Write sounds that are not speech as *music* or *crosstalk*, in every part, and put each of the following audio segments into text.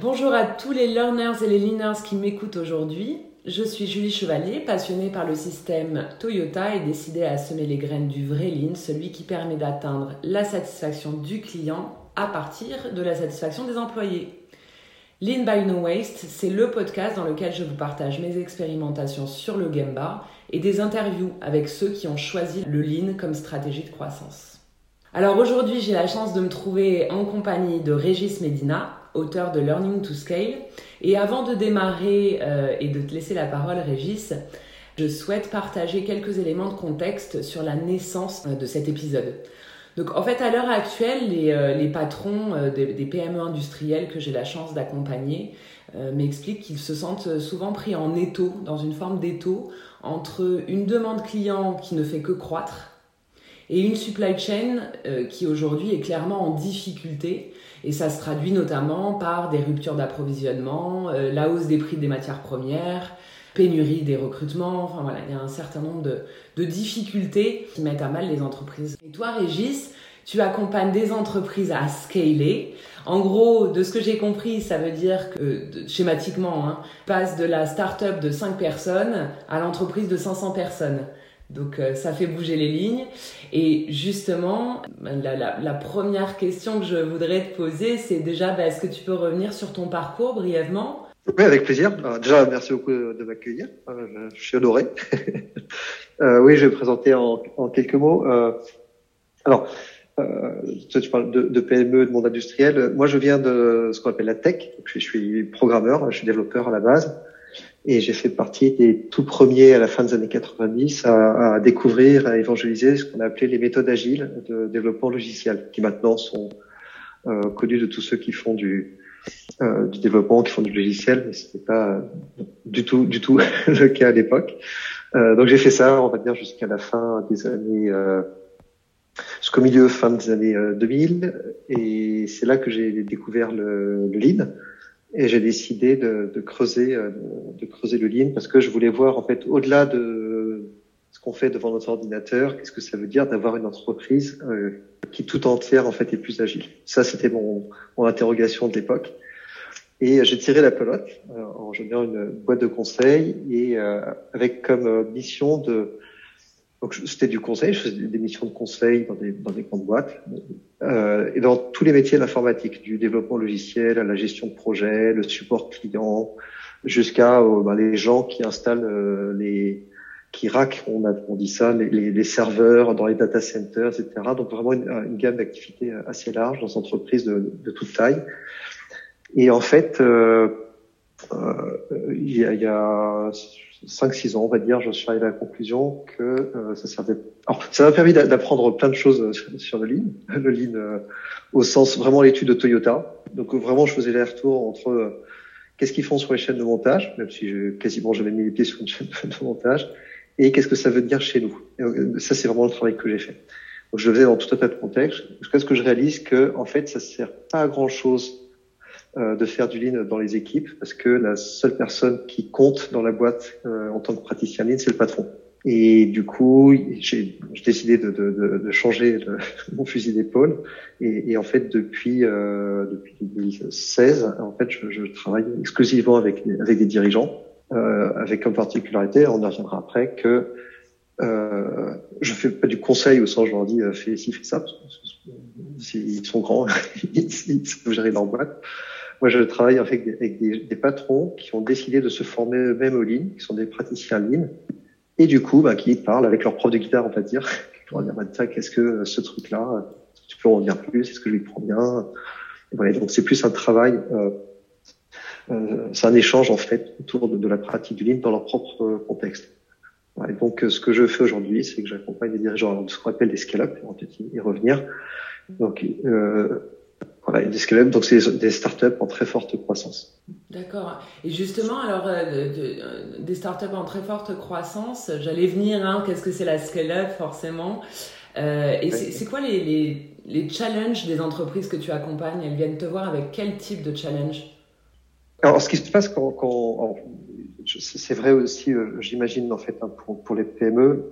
Bonjour à tous les learners et les leaners qui m'écoutent aujourd'hui. Je suis Julie Chevalier, passionnée par le système Toyota et décidée à semer les graines du vrai lean, celui qui permet d'atteindre la satisfaction du client à partir de la satisfaction des employés. Lean by No Waste, c'est le podcast dans lequel je vous partage mes expérimentations sur le Gemba et des interviews avec ceux qui ont choisi le Lean comme stratégie de croissance. Alors aujourd'hui, j'ai la chance de me trouver en compagnie de Régis Medina, auteur de Learning to Scale. Et avant de démarrer euh, et de te laisser la parole, Régis, je souhaite partager quelques éléments de contexte sur la naissance euh, de cet épisode. Donc en fait, à l'heure actuelle, les, euh, patrons des, PME industriels que j'ai la chance d'accompagner m'expliquent qu'ils se sentent souvent pris en étau, dans une forme d'étau, entre une demande client qui ne fait que croître et une supply chain qui aujourd'hui est clairement en difficulté et ça se traduit notamment par des ruptures d'approvisionnement, euh, la hausse des prix des matières premières, pénurie des recrutements. Enfin voilà, il y a un certain nombre de, difficultés qui mettent à mal les entreprises. Et toi, Régis, tu accompagnes des entreprises à scaler. En gros, de ce que j'ai compris, ça veut dire que, schématiquement, hein, passe de la start-up de 5 personnes à l'entreprise de 500 personnes. Donc euh, ça fait bouger les lignes. Et justement, la, première question que je voudrais te poser, c'est déjà, bah, est-ce que tu peux revenir sur ton parcours brièvement? Oui, avec plaisir. déjà, merci beaucoup de m'accueillir. Euh, je suis honoré. *laughs* euh, oui, je vais me présenter en, quelques mots. Euh, alors, toi, tu parles de, de, PME, de monde industriel. Moi, je viens de ce qu'on appelle la tech. je suis programmeur, je suis développeur à la base. Et j'ai fait partie des tout premiers à la fin des années 90 à, à découvrir, à évangéliser ce qu'on appelait les méthodes agiles de développement logiciel, qui maintenant sont euh, connues de tous ceux qui font du, euh, du développement, qui font du logiciel, mais c'était pas du tout, du tout *laughs* le cas à l'époque. Euh, donc j'ai fait ça, on va dire, jusqu'à la fin des années, euh, jusqu'au milieu, fin des années 2000, euh, et c'est là que j'ai découvert le, le lean. Et j'ai décidé de, de, creuser, euh, de creuser le lean parce que je voulais voir en fait au-delà de ce qu'on fait devant notre ordinateur, qu'est-ce que ça veut dire d'avoir une entreprise euh, qui tout entière en fait est plus agile. Ça, c'était mon, mon interrogation de l'époque. Et j'ai tiré la pelote euh, en rejoignant une boîte de conseil et avec comme mission de donc c'était du conseil, je faisais des missions de conseil dans des, dans des grandes boîtes euh, et dans tous les métiers de l'informatique, du développement logiciel à la gestion de projet, le support client, jusqu'à euh, bah, les gens qui installent euh, les qui rack, on, a, on dit ça, les, les, serveurs dans les data centers, etc. Donc vraiment une, une gamme d'activités assez large dans des entreprises de, de, toute taille. Et en fait, euh, euh il y a, il y a 5-6 ans, on va dire, je suis arrivé à la conclusion que euh, ça servait. Alors, ça m'a permis d'apprendre plein de choses sur, le Lean, *laughs* le Lean euh, au sens vraiment l'étude de Toyota. Donc vraiment, je faisais les retours entre euh, qu'est-ce qu'ils font sur les chaînes de montage, même si je, quasiment jamais mis les pieds sur une chaîne *laughs* de montage, et qu'est-ce que ça veut dire chez nous. Et, ça, c'est vraiment le travail que j'ai fait. Donc, je le faisais dans tout un tas de contextes, jusqu'à ce que je réalise que, en fait, ça sert pas à grand chose euh, de faire du lean dans les équipes parce que la seule personne qui compte dans la boîte euh, en tant que praticien lean, c'est le patron. Et du coup, j'ai décidé de, de, de changer *laughs* mon fusil d'épaule. Et, et, en fait, depuis euh, depuis 2016, en fait, je, je, travaille exclusivement avec avec des dirigeants, euh, avec comme particularité, on y reviendra après, que euh, je fais pas du conseil au sens je leur dis fais ci fais ça. Parce que, sont grands, *laughs* ils savent gérer leur boîte. Moi, je travaille avec des, des, des patrons qui ont décidé de se former eux-mêmes au Lean, qui sont des praticiens Lean, et du coup, bah, qui parlent avec leur prof de guitare, on va dire, *laughs* dire, bah, qu'est-ce que ce truc-là, tu peux en dire plus, est-ce que je lui prends bien? Donc, c'est plus un travail, euh, euh, c'est un échange, en fait, autour de, la pratique du Lean dans leur propre contexte. Et donc, ce que je fais aujourd'hui, c'est que j'accompagne les dirigeants de ce qu'on appelle des scale-up, on peut-être y revenir. Donc, euh, voilà, des scale donc c'est des startups en très forte croissance. D'accord. Et justement, alors, euh, euh, des startups en très forte croissance, j'allais venir, hein, qu'est-ce que c'est la scale-up, forcément euh, Et c'est quoi les, les, les, challenges des entreprises que tu accompagnes? Elles viennent te voir avec quel type de challenge? Alors, ce qui se passe quand, quand c'est vrai aussi, euh, j'imagine, en fait, hein, pour, pour les PME,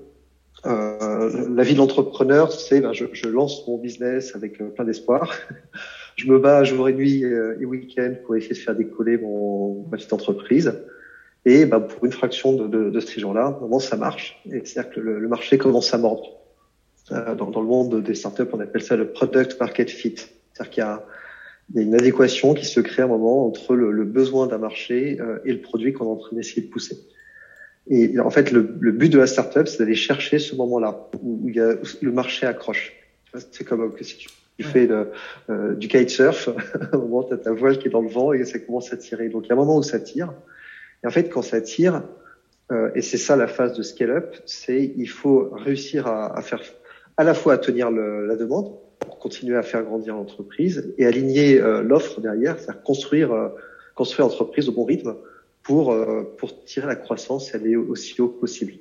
euh, la vie de l'entrepreneur, c'est ben, je, je, lance mon business avec plein d'espoir. Je me bats jour et nuit euh, et week-end pour essayer de faire décoller mon, ma petite entreprise. Et bah, pour une fraction de, de, de ces gens-là, moment ça marche. C'est-à-dire que le, marché commence à mordre. Euh, dans, le monde des startups, on appelle ça le product market fit. C'est-à-dire qu'il y a, une adéquation qui se crée à un moment entre le, besoin d'un marché euh, et le produit qu'on est en train d'essayer de pousser. Et en fait, le, but de la startup, c'est d'aller chercher ce moment-là où, a, le marché accroche. C'est comme si tu, tu fais le, euh, du kitesurf, *laughs* à un moment, tu as ta voile qui est dans le vent et ça commence à tirer. Donc, il y a un moment où ça tire. Et en fait, quand ça tire, euh, et c'est ça la phase de scale-up, c'est il faut réussir à, à, faire à la fois à tenir le, la demande pour continuer à faire grandir l'entreprise et aligner euh, l'offre derrière, c'est-à-dire construire construire l'entreprise au bon rythme pour pour tirer la croissance et aller aussi haut que possible.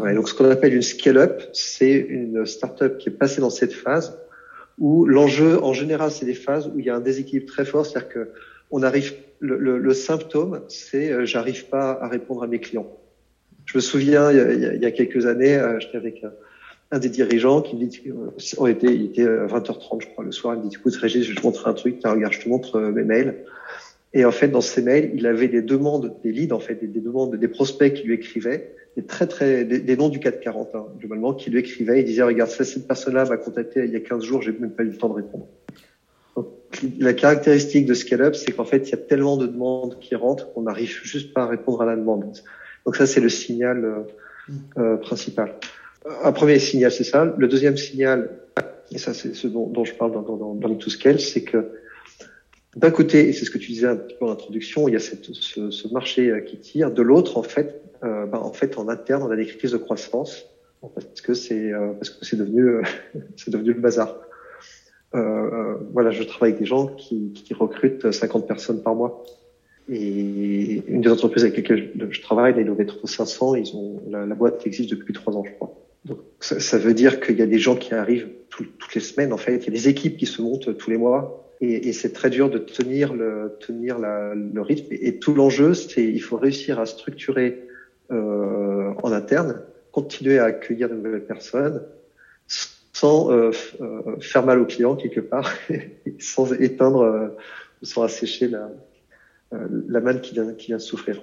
Ouais, donc ce qu'on appelle une scale-up, c'est une start-up qui est passée dans cette phase où l'enjeu, en général, c'est des phases où il y a un déséquilibre très fort, c'est-à-dire que on arrive, le, le, le symptôme, c'est euh, j'arrive pas à répondre à mes clients. Je me souviens, il y a, il y a quelques années, euh, j'étais avec un, un, des dirigeants qui me dit, euh, on était, il était 20h30, je crois, le soir, il me dit, écoute, Régis, je vais te montrer un truc, tiens, regarde, je te montre mes mails. Et en fait, dans ces mails, il avait des demandes, des leads, en fait, des demandes, des prospects qui lui écrivaient, des très, très, des, noms du 440, hein, globalement, qui lui écrivaient. Il disait, regarde, ça, cette personne-là m'a contacté il y a 15 jours, j'ai même pas eu le temps de répondre. Donc, la caractéristique de Scale-up, c'est qu'en fait, il y a tellement de demandes qui rentrent qu'on n'arrive juste pas à répondre à la demande. Donc ça, c'est le signal euh, euh, principal. Un premier signal, c'est ça. Le deuxième signal, et ça, c'est ce dont, je parle dans, dans, dans le Scale, c'est que d'un côté, et c'est ce que tu disais un petit peu en introduction, il y a cette, ce, ce, marché euh, qui tire. De l'autre, en fait, euh, ben, en fait, en interne, on a des crises de croissance parce que c'est euh, parce que c'est devenu euh, *laughs* c'est devenu le bazar. Euh, voilà, je travaille avec des gens qui, qui, recrutent 50 personnes par mois. Et une des entreprises avec lesquelles je travaille, ils levé 500, ils ont la, la, boîte existe depuis trois ans, je crois. Donc ça, ça veut dire qu'il y a des gens qui arrivent tout, toutes les semaines. En fait, il y a des équipes qui se montent tous les mois et, et c'est très dur de tenir le tenir la, le rythme. Et, tout l'enjeu, c'est il faut réussir à structurer euh, en interne, continuer à accueillir de nouvelles personnes sans euh, euh, faire mal aux clients quelque part, *laughs* sans éteindre euh, ou sans assécher la, euh, la manne qui vient, qui vient de souffrir.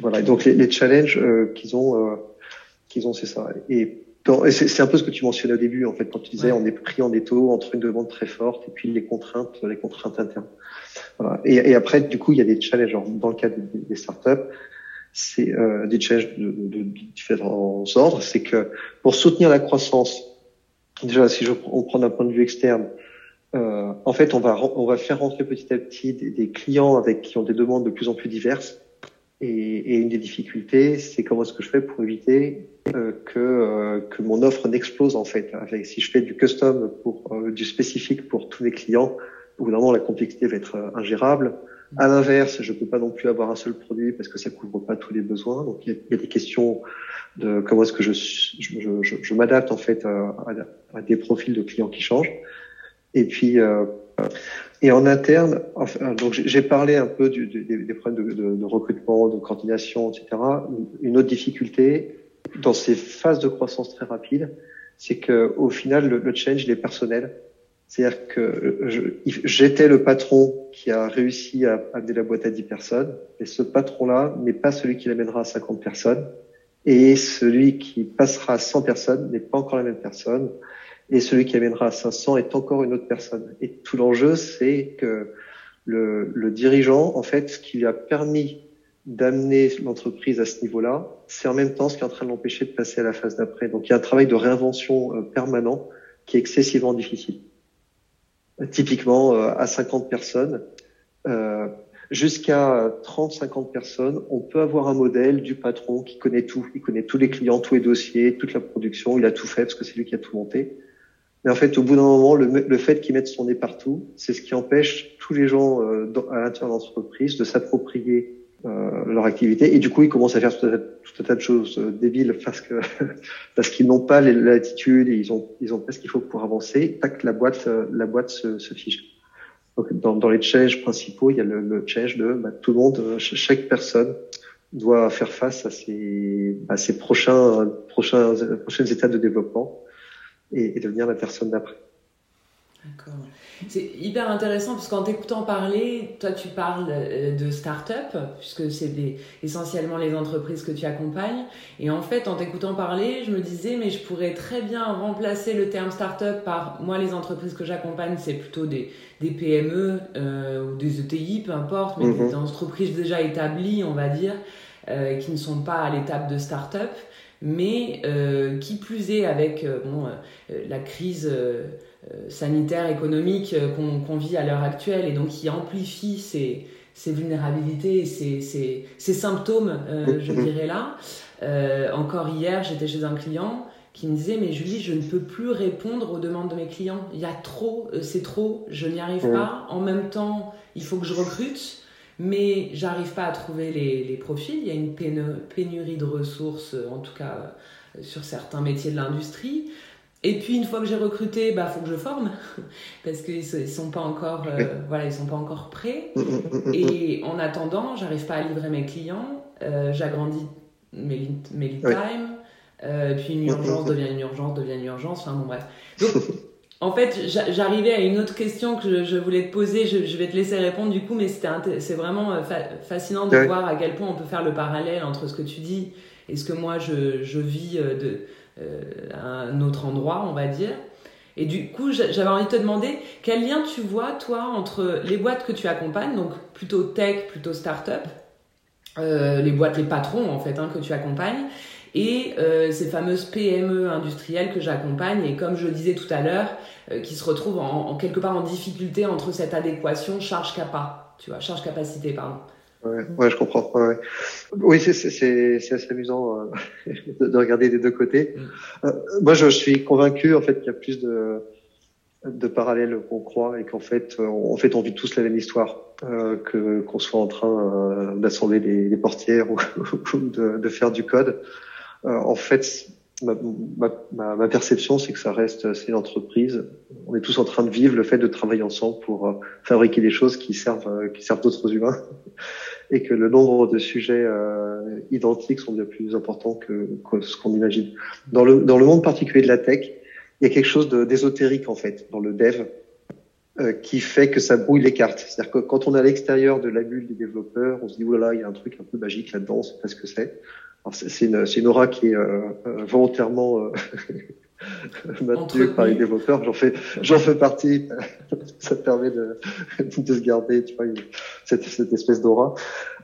Voilà. Et donc les, les challenges qu'ils ont, qu'ils ont, c'est ça. C'est un peu ce que tu mentionnais au début, en fait, quand tu disais ouais. on est pris en étau entre une demande très forte et puis les contraintes, les contraintes internes. Voilà. Et, et, après, du coup, il y a des challenges. dans le cas des, des startups, c'est euh, des challenges de, de, de, différents ordres. C'est que pour soutenir la croissance, déjà, si je, on prend d'un point de vue externe, euh, en fait, on va on va faire rentrer petit à petit des, des, clients avec qui ont des demandes de plus en plus diverses. Et, et une des difficultés, c'est comment est-ce que je fais pour éviter que euh, que mon offre n'explose en fait. Avec, si je fais du custom pour euh, du spécifique pour tous mes clients, au bout d'un moment, la complexité va être euh, ingérable. À l'inverse, je peux pas non plus avoir un seul produit parce que ça couvre pas tous les besoins. Donc il y, a des questions de comment est-ce que je, je, je, je m'adapte en fait à, des profils de clients qui changent. Et puis euh, et en interne, enfin, donc j'ai parlé un peu du, des, des, problèmes de, de, recrutement, de coordination, etc. Une autre difficulté dans ces phases de croissance très rapides, c'est que au final le, change il est personnel c'est-à-dire que j'étais le patron qui a réussi à amener la boîte à 10 personnes, et ce patron-là n'est pas celui qui l'amènera à 50 personnes, et celui qui passera à 100 personnes n'est pas encore la même personne, et celui qui amènera à 500 est encore une autre personne. Et tout l'enjeu, c'est que le, le, dirigeant, en fait, ce qui lui a permis d'amener l'entreprise à ce niveau-là, c'est en même temps ce qui est en train de l'empêcher de passer à la phase d'après. Donc il y a un travail de réinvention euh, permanent qui est excessivement difficile typiquement euh, à 50 personnes. Euh, jusqu'à 30-50 personnes, on peut avoir un modèle du patron qui connaît tout. Il connaît tous les clients, tous les dossiers, toute la production. Il a tout fait parce que c'est lui qui a tout monté. Mais en fait, au bout d'un moment, le, fait qu'il mette son nez partout, c'est ce qui empêche tous les gens à l'intérieur de l'entreprise de s'approprier euh, leur activité. Et du coup ils commencent à faire tout un, tas de choses euh, débiles parce que *laughs* parce qu'ils n'ont pas l'attitude et ils ont ils ont pas ce qu'il faut pour avancer. Tac la boîte euh, la boîte se, se fiche. Donc dans, dans les challenges principaux il y a le, le challenge de bah, tout le monde chaque personne doit faire face à ses à ses prochains prochains prochaines étapes de développement et, et devenir la personne d'après. C'est hyper intéressant parce qu'en t'écoutant parler, toi tu parles euh, de start-up, puisque c'est essentiellement les entreprises que tu accompagnes. Et en fait, en t'écoutant parler, je me disais, mais je pourrais très bien remplacer le terme start-up par moi, les entreprises que j'accompagne, c'est plutôt des, des PME euh, ou des ETI, peu importe, mais mhm. des entreprises déjà établies, on va dire, euh, qui ne sont pas à l'étape de start-up, mais euh, qui plus est avec bon, la crise sanitaire, économique qu'on vit à l'heure actuelle et donc qui amplifie ces, ces vulnérabilités et ces, ces, ces symptômes, je mhm. dirais là. encore hier, j'étais chez un client qui me disait mais Julie je ne peux plus répondre aux demandes de mes clients. Il y a trop euh, c'est trop je n'y arrive pas. En même temps il faut que je recrute mais j'arrive pas à trouver les, les, profils. Il y a une pénurie de ressources euh, en tout cas euh, sur certains métiers de l'industrie et puis une fois que j'ai recruté bah faut que je forme. *laughs* Parce qu'ils ils sont pas encore voilà ils sont pas encore prêts. Mm, mm, mm, et en attendant j'arrive pas à livrer mes clients. J'agrandis mes, mes lead time. Euh, puis une urgence devient une urgence, devient une urgence. Enfin bon, bref. Donc, *laughs* en fait, j'arrivais à une autre question que je, voulais te poser. Je, je, vais te laisser répondre du coup, mais c'est vraiment euh, fascinant de voir à quel point on peut faire le parallèle entre ce que tu dis et ce que moi je, je vis euh, de, euh, un autre endroit, on va dire. Et du coup, j'avais envie de te demander quel lien tu vois, toi, entre les boîtes que tu accompagnes, donc plutôt tech, plutôt start-up, euh, les boîtes, les patrons en fait, hein, que tu accompagnes, et euh, ces fameuses PME industrielles que j'accompagne et comme je disais tout à l'heure, euh, qui se retrouvent en, quelque part en difficulté entre cette adéquation charge-capa, tu vois, charge-capacité, pardon. Ouais, ouais, je comprends. Ouais. Oui, c'est assez amusant euh, *laughs* de, regarder des deux côtés. Mm. moi, je, suis convaincu en fait qu'il y a plus de, de parallèles qu'on croit et qu'en fait, en fait, on vit tous la même histoire, que qu'on soit en train d'assembler des, portières *laughs* ou, de, de, faire du code. Euh, en fait, ma, ma, ma perception, c'est que ça reste, c'est une entreprise. On est tous en train de vivre le fait de travailler ensemble pour euh, fabriquer des choses qui servent, euh, qui servent d'autres humains, *laughs* et que le nombre de sujets identiques sont bien plus importants que, ce qu'on imagine. Dans le dans le monde particulier de la tech, il y a quelque chose d'ésotérique en fait dans le dev qui fait que ça brouille les cartes. C'est-à-dire que quand on est à l'extérieur de la bulle des développeurs, on se dit oulala, il y a un truc un peu magique là-dedans, on sait pas ce que c'est. C'est une, une, aura qui est euh, euh volontairement euh, *laughs* maintenue par les développeurs. J'en fais, j'en fais partie. *laughs* Ça permet de, de se garder, tu vois, cette, cette espèce d'aura.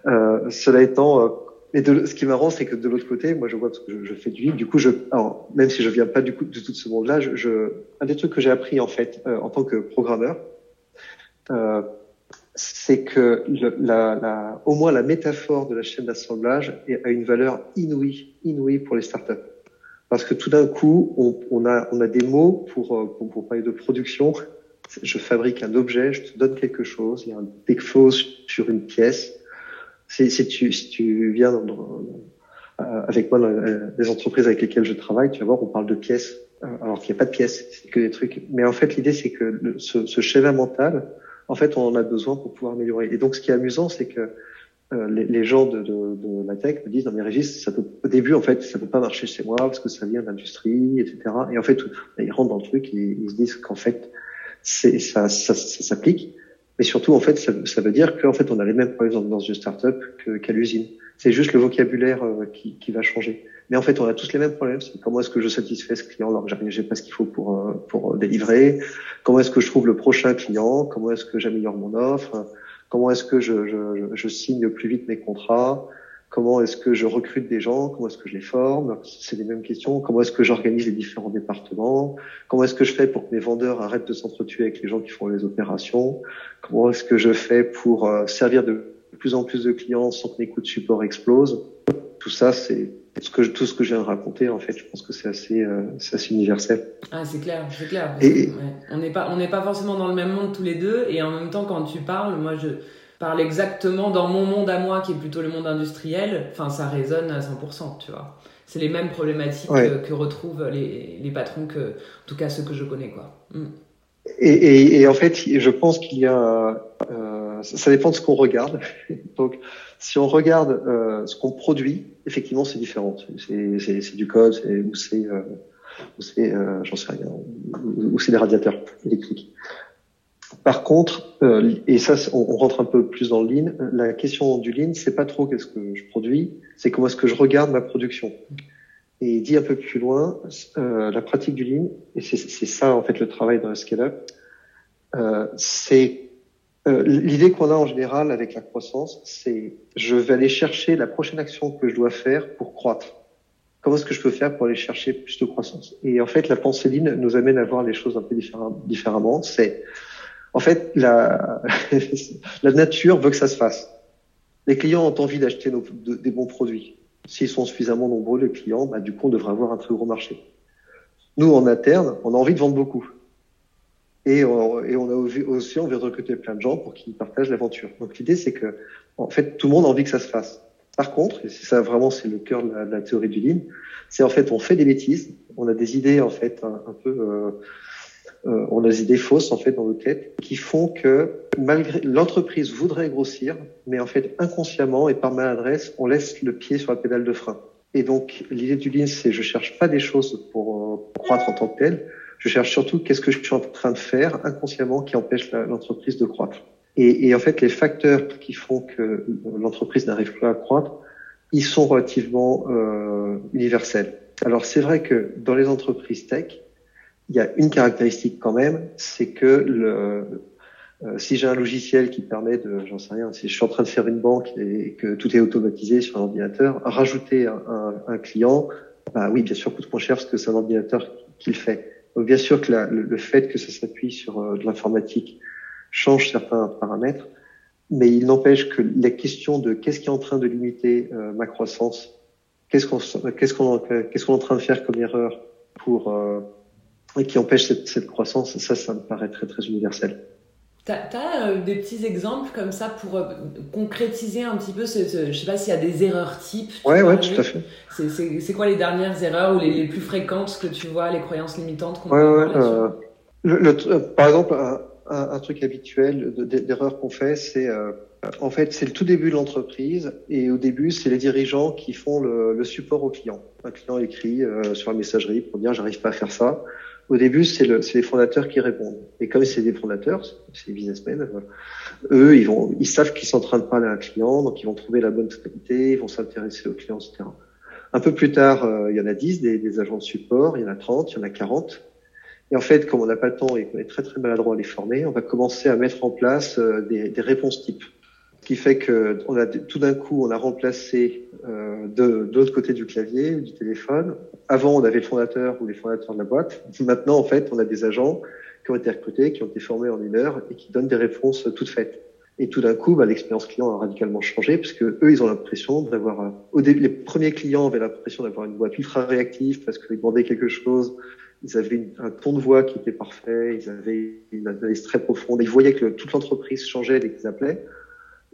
Euh, cela étant, euh, et de, ce qui est marrant, c'est que de l'autre côté, moi, je vois parce que je, je fais du livre. Du coup, je, alors, même si je viens pas du coup de tout ce monde-là, je, je, un des trucs que j'ai appris en fait en tant que programmeur. Euh, c'est que la, la, au moins la métaphore de la chaîne d'assemblage a une valeur inouïe, inouïe pour les startups. Parce que tout d'un coup, on, on, a, on a des mots pour, euh, pour, pour, parler de production. Je fabrique un objet, je te donne quelque chose, il y a un défaut sur une pièce. Si, si, tu, si tu viens dans, euh, avec moi dans les entreprises avec lesquelles je travaille, tu vas voir, on parle de pièces, euh, alors qu'il n'y a pas de pièces, c'est que des trucs. Mais en fait, l'idée, c'est que le, ce, ce schéma mental, en fait, on en a besoin pour pouvoir améliorer. Et donc, ce qui est amusant, c'est que euh, les, gens de, de, de, la tech me disent dans mes registres, ça peut, au début, en fait, ça peut pas marcher chez moi parce que ça vient d'industrie, etc. Et en fait, ils rentrent dans le truc et ils se disent qu'en fait, c'est, ça, ça, ça s'applique. Mais surtout, en fait, ça, veut dire qu'en fait, on a les mêmes problèmes dans une startup qu'à l'usine. C'est juste le vocabulaire euh, qui, qui va changer. Mais en fait, on a tous les mêmes problèmes. C'est comment est-ce que je satisfais ce client alors que j'ai pas ce qu'il faut pour euh, pour délivrer? Comment est-ce que je trouve le prochain client? Comment est-ce que j'améliore mon offre? Comment est-ce que je, je, je, signe plus vite mes contrats? Comment est-ce que je recrute des gens? Comment est-ce que je les forme? C'est les mêmes questions. Comment est-ce que j'organise les différents départements? Comment est-ce que je fais pour que mes vendeurs arrêtent de s'entretuer avec les gens qui font les opérations? Comment est-ce que je fais pour euh, servir de plus en plus de clients sans que mes coûts de support explosent? Tout ça, c'est ce que, tout ce que je viens de raconter, en fait, je pense que c'est assez, euh, assez universel. Ah, c'est clair, c'est clair. Et, On n'est pas, on n'est pas forcément dans le même monde tous les deux, et en même temps, quand tu parles, moi, je parle exactement dans mon monde à moi, qui est plutôt le monde industriel. Enfin, ça résonne à 100%, tu vois. C'est les mêmes problématiques que, retrouvent les, les patrons que, en tout cas, ceux que je connais, quoi. Mm. Et, et, et, en fait, je pense qu'il y a, euh, ça dépend de ce qu'on regarde. *laughs* Donc, si on regarde euh, ce qu'on produit, effectivement, c'est différent. C'est du code, c'est ou c'est euh, j'en sais rien, ou, c'est des radiateurs électriques. Par contre, et ça, on, rentre un peu plus dans le lean. La question du lean, c'est pas trop qu'est-ce que je produis, c'est comment est-ce que je regarde ma production. Et dit un peu plus loin, euh, la pratique du lean, et c'est ça en fait le travail dans le scale-up, euh, c'est euh, l'idée qu'on a en général avec la croissance, c'est je vais aller chercher la prochaine action que je dois faire pour croître. Comment est-ce que je peux faire pour aller chercher plus de croissance? Et en fait, la pensée lean nous amène à voir les choses un peu différemment. C'est en fait la, *laughs* la nature veut que ça se fasse. Les clients ont envie d'acheter des bons produits. S'ils sont suffisamment nombreux, les clients, bah, du coup, on devrait avoir un très gros marché. Nous, en interne, on a envie de vendre beaucoup. Et, on, et a aussi envie de recruter plein de gens pour qu'ils partagent l'aventure. Donc l'idée, c'est que, en fait, tout le monde a envie que ça se fasse. Par contre, et c'est ça vraiment, c'est le cœur de la, théorie du lean, c'est en fait, on fait des bêtises, on a des idées en fait un, peu euh, euh, on a des idées fausses en fait dans nos têtes qui font que malgré l'entreprise voudrait grossir, mais en fait inconsciemment et par maladresse, on laisse le pied sur la pédale de frein. Et donc l'idée du lean, c'est je cherche pas des choses pour euh, croître en tant que tel, je cherche surtout qu'est-ce que je suis en train de faire inconsciemment qui empêche l'entreprise de croître. Et, et, en fait, les facteurs qui font que l'entreprise n'arrive pas à croître, ils sont relativement euh, universels. Alors c'est vrai que dans les entreprises tech, il y a une caractéristique quand même, c'est que le, euh, si j'ai un logiciel qui permet de, j'en sais rien, si je suis en train de faire une banque et que tout est automatisé sur un ordinateur, rajouter un, un, client, bah oui, bien sûr, coûte moins cher parce que c'est un ordinateur qui le fait. Bien sûr que le, fait que ça s'appuie sur euh, de l'informatique change certains paramètres, mais il n'empêche que la question de qu'est-ce qui est en train de limiter euh, ma croissance, qu'est-ce qu'on qu'est-ce qu'on qu'est-ce qu'on est en train de faire comme erreur pour et qui empêche cette, cette, croissance. Ça, ça me paraît très, très universel. Tu as, euh, des petits exemples comme ça pour euh, concrétiser un petit peu, ce, ce, je sais pas s'il y a des erreurs types. Ouais, ouais, tout à fait. C'est quoi les dernières erreurs ou les, les, plus fréquentes que tu vois, les croyances limitantes qu'on ouais, ouais, euh, le, le, Par exemple, un, un, truc habituel d'erreur qu'on fait, c'est en fait, c'est le tout début de l'entreprise et au début, c'est les dirigeants qui font le, le, support au client. Un client écrit sur la messagerie pour dire j'arrive pas à faire ça. Au début, c'est le, les fondateurs qui répondent. Et comme c'est des fondateurs, c'est des businessmen, eux, ils vont, ils savent qu'ils sont en train de parler à un client, donc ils vont trouver la bonne tonalité, ils vont s'intéresser au client, etc. Un peu plus tard, euh, il y en a 10 des, des, agents de support, il y en a 30, il y en a 40. Et en fait, comme on n'a pas le temps et qu'on est très très maladroit à les former, on va commencer à mettre en place euh, des, des réponses types. Ce qui fait que tout d'un coup, on a remplacé euh, de, l'autre côté du clavier, du téléphone. Avant, on avait le fondateur ou les fondateurs de la boîte. Maintenant, en fait, on a des agents qui ont été recrutés, qui ont été formés en une heure et qui donnent des réponses toutes faites. Et tout d'un coup, bah, l'expérience client a radicalement changé parce que eux, ils ont l'impression d'avoir. Au début, les premiers clients avaient l'impression d'avoir une boîte ultra réactive parce qu'ils demandaient quelque chose. Ils avaient un ton de voix qui était parfait. Ils avaient une analyse très profonde. Ils voyaient que toute l'entreprise changeait dès qu'ils appelaient.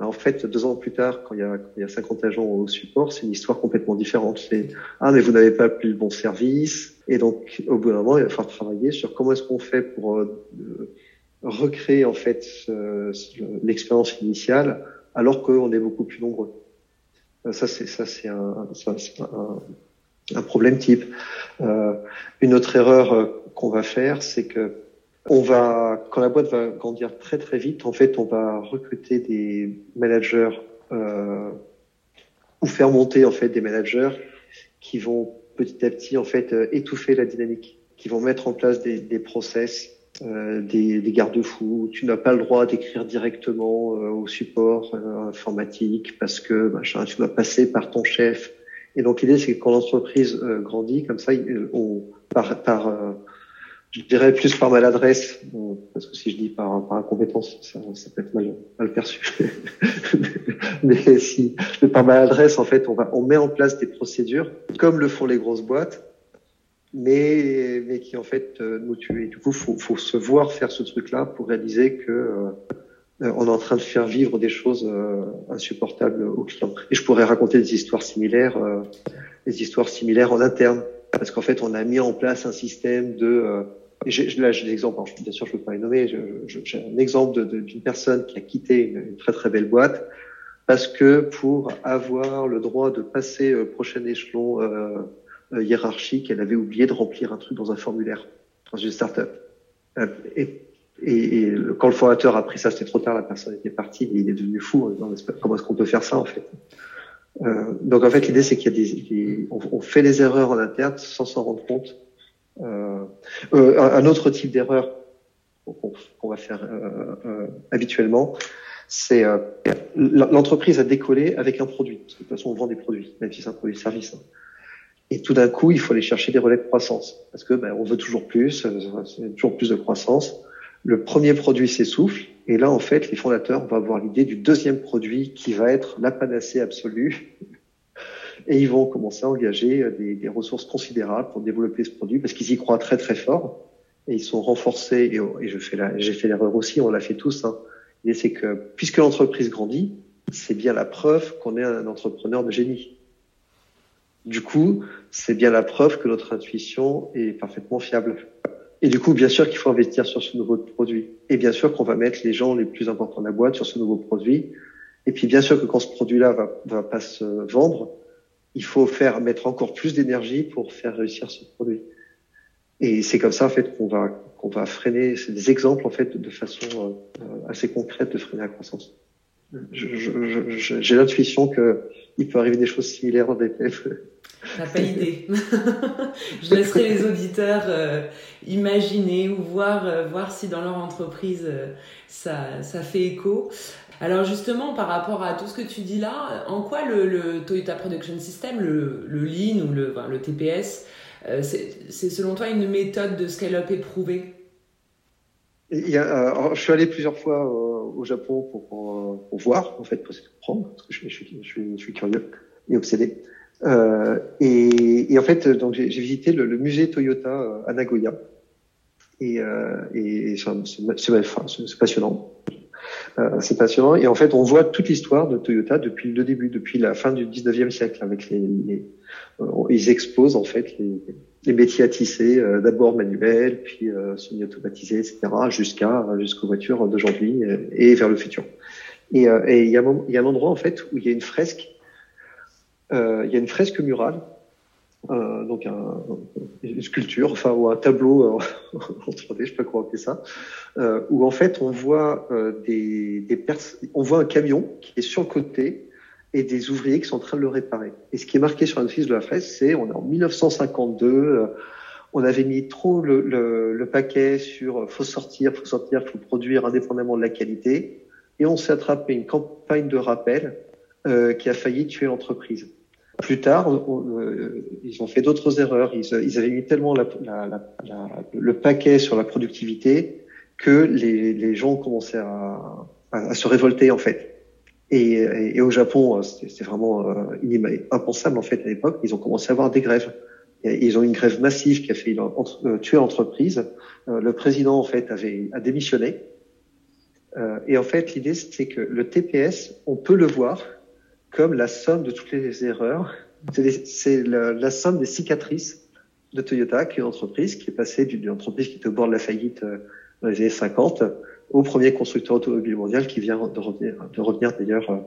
Bah, en fait, deux ans plus tard, quand il y a, il y a 50 agents au support, c'est une histoire complètement différente. C'est ah mais vous n'avez pas plus le bon service, et donc au bout d'un moment, il va falloir travailler sur comment est-ce qu'on fait pour euh, recréer en fait l'expérience initiale, alors qu'on est beaucoup plus nombreux. Euh, ça c'est ça c'est un, un, un, problème type. Euh, une autre erreur euh, qu'on va faire, c'est que on va, quand la boîte va grandir très très vite, en fait, on va recruter des managers euh, ou faire monter en fait des managers qui vont petit à petit en fait euh, étouffer la dynamique, qui vont mettre en place des, des process, euh, des, des garde-fous. Tu n'as pas le droit d'écrire directement euh, au support euh, informatique parce que machin, tu dois passer par ton chef. Et donc l'idée c'est que quand l'entreprise grandit comme ça, on par, par je dirais plus par maladresse, parce que si je dis par, par incompétence, ça, ça peut être mal, perçu. *laughs* mais si, par maladresse, en fait, on va, on met en place des procédures, comme le font les grosses boîtes, mais, mais qui en fait euh, nous tuent. Et du coup, faut, faut se voir faire ce truc-là pour réaliser que euh, on est en train de faire vivre des choses euh, insupportables aux clients. Et je pourrais raconter des histoires similaires, des histoires similaires en interne, parce qu'en fait, on a mis en place un système de et là, j'ai l'exemple, bien sûr, je ne peux pas les nommer, j'ai un exemple d'une personne qui a quitté une, très très belle boîte parce que pour avoir le droit de passer au prochain échelon euh, hiérarchique. Elle avait oublié de remplir un truc dans un formulaire dans une startup. et et, et, quand le fondateur a pris ça, c'était trop tard, la personne était partie, il est devenu fou. comment est-ce qu'on peut faire ça en fait? Euh, Donc en fait, l'idée c'est qu'il y a des, des on, fait des erreurs en interne sans s'en rendre compte. Euh, euh, un autre type d'erreur qu'on va faire euh, euh, habituellement, c'est euh, l'entreprise a décollé avec un produit. de toute façon, on vend des produits, même si c'est un produit service. Hein. Et tout d'un coup, il faut aller chercher des relais de croissance parce que ben, on veut toujours plus, toujours plus de croissance le premier produit s'essouffle, et là, en fait, les fondateurs vont avoir l'idée du deuxième produit qui va être la panacée absolue. Et ils vont commencer à engager des, des ressources considérables pour développer ce produit parce qu'ils y croient très très fort. Et ils sont renforcés, et, fais j'ai fait l'erreur aussi, on l'a fait tous. Hein. Et c'est que puisque l'entreprise grandit, c'est bien la preuve qu'on est un entrepreneur de génie. Du coup, c'est bien la preuve que notre intuition est parfaitement fiable. Et du coup, bien sûr qu'il faut investir sur ce nouveau produit. Et bien sûr qu'on va mettre les gens les plus importants de la boîte sur ce nouveau produit. Et puis bien sûr que quand ce produit-là va, va pas se vendre, il faut faire mettre encore plus d'énergie pour faire réussir ce produit. Et c'est comme ça en fait qu'on va qu'on va freiner. C'est des exemples en fait de façon euh, assez concrète de freiner la croissance. J'ai l'intuition que il peut arriver des choses similaires dans des. T'as pas idée. *laughs* je laisserai les auditeurs euh, imaginer ou voir, euh, voir si dans leur entreprise euh, ça, ça fait écho. Alors justement, par rapport à tout ce que tu dis là, en quoi le, le Toyota Production System, le, le Lean ou le, enfin, le TPS, c'est selon toi une méthode de scale-up éprouvée? Il y a, Je suis allé plusieurs fois au Japon pour, pour, pour, voir, en fait, pour comprendre, parce que je, je, suis, je, suis, je suis curieux et obsédé. Euh, et, et, en fait, donc j'ai visité le, le, musée Toyota euh, à Nagoya. Et, euh, et c'est passionnant. Euh, c'est passionnant. Et en fait, on voit toute l'histoire de Toyota depuis le début, depuis la fin du 19e siècle, avec les, les euh, ils exposent en fait les, les métiers à tisser, euh, d'abord manuels, puis semi-automatisés, etc., jusqu'à jusqu'aux voitures d'aujourd'hui et, et, vers le futur. Et, et il, y a, y a un endroit en fait où il y a une fresque euh, il y a une fresque murale, euh, donc un, une sculpture, enfin ou un tableau euh, *laughs* en 3D, je sais pas comment appeler ça, euh, où en fait on voit euh, des, on voit un camion qui est sur le côté et des ouvriers qui sont en train de le réparer. Et ce qui est marqué sur une fiche de la fresque, c'est on est en 1952. Euh, on avait mis trop le, le, paquet sur faut sortir, faut sortir, faut produire indépendamment de la qualité, et on s'est attrapé une campagne de rappel euh, qui a failli tuer l'entreprise. Plus tard, euh, ils ont fait d'autres erreurs. Ils, avaient mis tellement le paquet sur la productivité que les, gens commencé à, à, se révolter en fait. Et, au Japon, euh, c'était vraiment euh, impensable en fait à l'époque. Ils ont commencé à avoir des grèves. Ils ont une grève massive qui a fait tuer l'entreprise. le président en fait avait a démissionné. et en fait, l'idée c'est que le TPS, on peut le voir comme la somme de toutes les erreurs. C'est la, somme des cicatrices de Toyota, qui est une entreprise qui est passée d'une entreprise qui était au bord de la faillite euh, dans les années 50 au premier constructeur automobile mondial qui vient de revenir, de revenir d'ailleurs euh,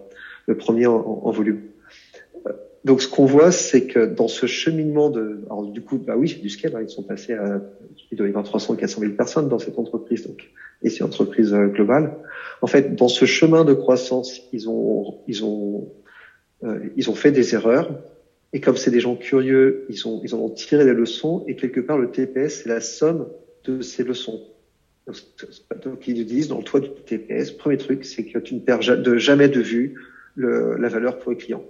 le premier en, en, volume. Euh, donc ce qu'on voit, c'est que dans ce cheminement de, alors du coup, bah oui, c'est du scale. Hein, ils sont passés à, il doit y avoir 300, 400 000 personnes dans cette entreprise, donc et c'est une entreprise globale. En fait, dans ce chemin de croissance, ils ont, ils ont euh, ils ont fait des erreurs. Et comme c'est des gens curieux, ils, ont, ils en ont tiré des leçons. Et quelque part, le TPS, c'est la somme de ces leçons. Donc, ils disent, dans le toit du TPS, premier truc, c'est que tu ne perds jamais de vue le, la valeur pour les clients.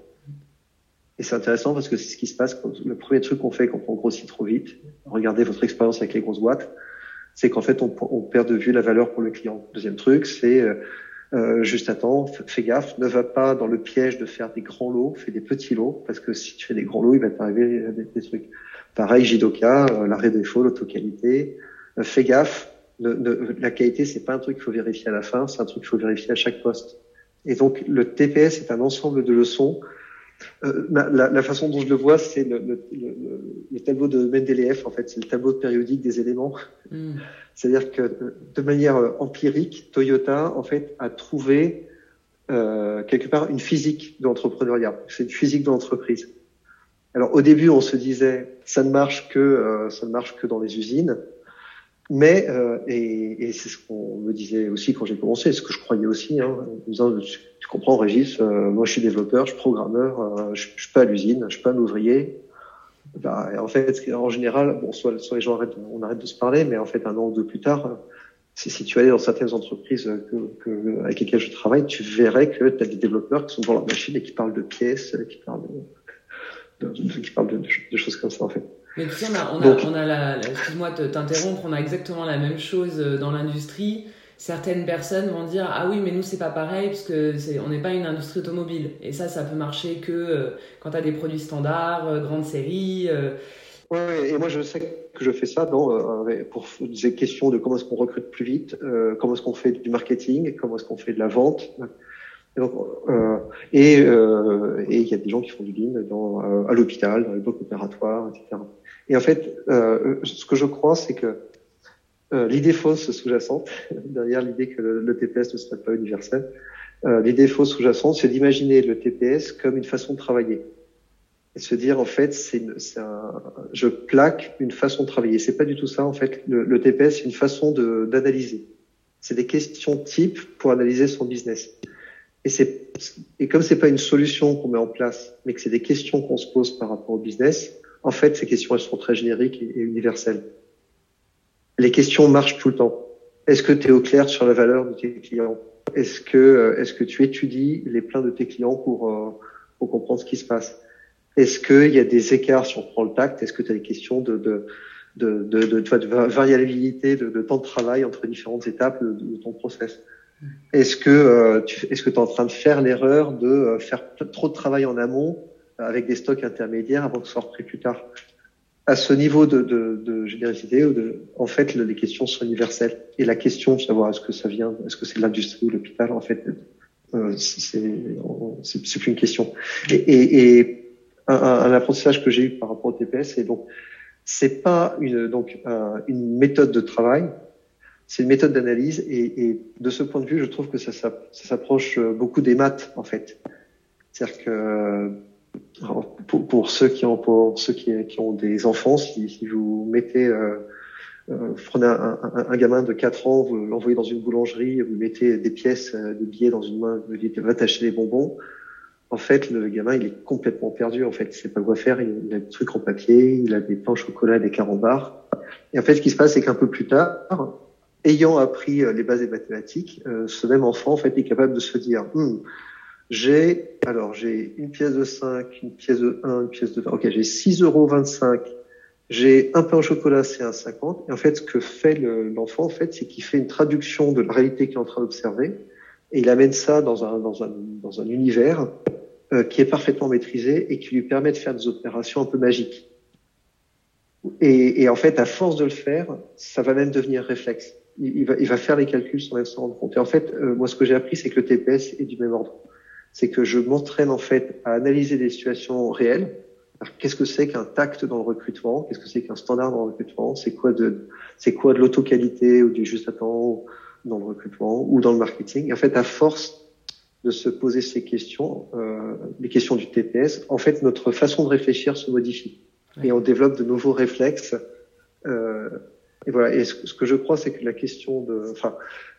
Et c'est intéressant parce que c'est ce qui se passe le premier truc qu'on fait quand on grossit trop vite. Regardez votre expérience avec les grosses boîtes. C'est qu'en fait, on, on, perd de vue la valeur pour le client. Deuxième truc, c'est euh, euh, juste attends, fais gaffe, ne va pas dans le piège de faire des grands lots, fais des petits lots, parce que si tu fais des grands lots, il va t'arriver des, des, trucs. Pareil, Jidoka, euh, l'arrêt défaut, l'auto-qualité. Euh, fais gaffe, la qualité, c'est pas un truc qu'il faut vérifier à la fin, c'est un truc qu'il faut vérifier à chaque poste. Et donc, le TPS est un ensemble de leçons euh, la, la, façon dont je le vois, c'est le, le, le, tableau de Mendeleev, en fait, c'est le tableau périodique des éléments. Mm. C'est-à-dire que de manière euh, empirique, Toyota, en fait, a trouvé euh, quelque part une physique de l'entrepreneuriat. C'est une physique de l'entreprise. Alors au début, on se disait ça ne marche que ça ne marche que dans les usines. Mais, euh, et, et c'est ce qu'on me disait aussi quand j'ai commencé, ce que je croyais aussi, hein, disant, tu, comprends Régis, euh, moi je suis développeur, je suis programmeur, euh, je, je suis pas à l'usine, je suis pas un ouvrier. Bah, en fait, en général, bon, soit, soit les gens arrêtent, on arrête de se parler, mais en fait, un an ou deux plus tard, si, si tu allais dans certaines entreprises que, que, avec lesquelles je travaille, tu verrais que tu as des développeurs qui sont dans leur machine et qui parlent de pièces, qui parlent de qui parlent de, de choses comme ça en fait. Mais tu sais, on a, on a, on a la, excuse-moi de t'interrompre, on a exactement la même chose euh, dans l'industrie. Certaines personnes vont dire ah oui mais nous c'est pas pareil parce que c'est on n'est pas une industrie automobile et ça ça peut marcher que euh, quand tu as des produits standards, euh, grandes séries. Ouais, et moi je sais que je fais ça dans, pour des questions de comment est-ce qu'on recrute plus vite, comment est-ce qu'on fait du marketing, comment est-ce qu'on fait de la vente. Et euh, et il y a des gens qui font du lean dans, à l'hôpital, dans les blocs opératoires, etc. Et en fait, euh, ce que je crois, c'est que euh, l'idée fausse sous-jacente, *laughs* derrière l'idée que le, TPS ne serait pas universel, euh, l'idée fausse sous-jacente, c'est d'imaginer le TPS comme une façon de travailler. Et se dire, en fait, c'est un, je plaque une façon de travailler. C'est pas du tout ça, en fait. Le, TPS, c'est une façon d'analyser. C'est des questions types pour analyser son business. Et, c'est, et comme c'est pas une solution qu'on met en place, mais que c'est des questions qu'on se pose par rapport au business, en fait, ces questions, elles sont très génériques et, universelles. Les questions marchent tout le temps. Est-ce que tu es au clair sur la valeur de tes clients? Est-ce que, euh, est-ce que tu étudies les plaintes de tes clients pour, euh, pour comprendre ce qui se passe? Est-ce qu'il y a des écarts si on prend le tact? Est-ce que tu as des questions de, de, de, de, variabilité, de, temps de travail entre différentes étapes de, ton process? Est-ce que euh, tu est-ce que es en train de faire l'erreur de faire trop de travail en amont avec des stocks intermédiaires avant soit repris plus tard. À ce niveau de, de, de de, en fait, les questions sont universelles. Et la question de savoir est-ce que ça vient, est-ce que c'est l'industrie ou l'hôpital, en fait, euh, c'est plus une question. Et, un, apprentissage que j'ai eu par rapport au TPS, c'est donc c'est pas une méthode de travail, c'est une méthode d'analyse. Et, de ce point de vue, je trouve que ça, ça, ça s'approche beaucoup des maths, en fait. C'est-à-dire que pour, ceux qui ont des enfants, si, vous mettez euh, euh, prenez un, gamin de 4 ans, vous l'envoyez dans une boulangerie, vous mettez des pièces, euh, des billets dans une main, vous dites va t'acheter des bonbons. En fait, le gamin, il est complètement perdu. En fait, il sait pas quoi faire. Il, a des trucs en papier, il a des pains au chocolat, des carambars. Et en fait, ce qui se passe, c'est qu'un peu plus tard, ayant appris les bases des mathématiques, ce même enfant, en fait, est capable de se dire, hum, j'ai, alors, j'ai une pièce de 5, une pièce de 1, une pièce de 20. Ok, j'ai 6 euros 25. J'ai un pain au chocolat, c'est un 50. Et en fait, ce que fait l'enfant, en fait, c'est qu'il fait une traduction de la réalité qu'il est en train d'observer. Et il amène ça dans un, dans un, dans un univers euh, qui est parfaitement maîtrisé et qui lui permet de faire des opérations un peu magiques. Et, et en fait, à force de le faire, ça va même devenir réflexe. Il, il, va, il va, faire les calculs sans même s'en rendre compte. Et en fait, euh, moi, ce que j'ai appris, c'est que le TPS est du même ordre c'est que je m'entraîne en fait à analyser des situations réelles. Qu'est-ce que c'est qu'un tact dans le recrutement? Qu'est-ce que c'est qu'un standard dans le recrutement? C'est quoi de c'est quoi de l'auto-qualité ou du juste à temps dans le recrutement ou dans le marketing? En fait, à force de se poser ces questions, euh, les questions du TPS, en fait, notre façon de réfléchir se modifie et on développe de nouveaux réflexes. Euh, et voilà. Et ce, ce, que je crois, c'est que la question de, enfin,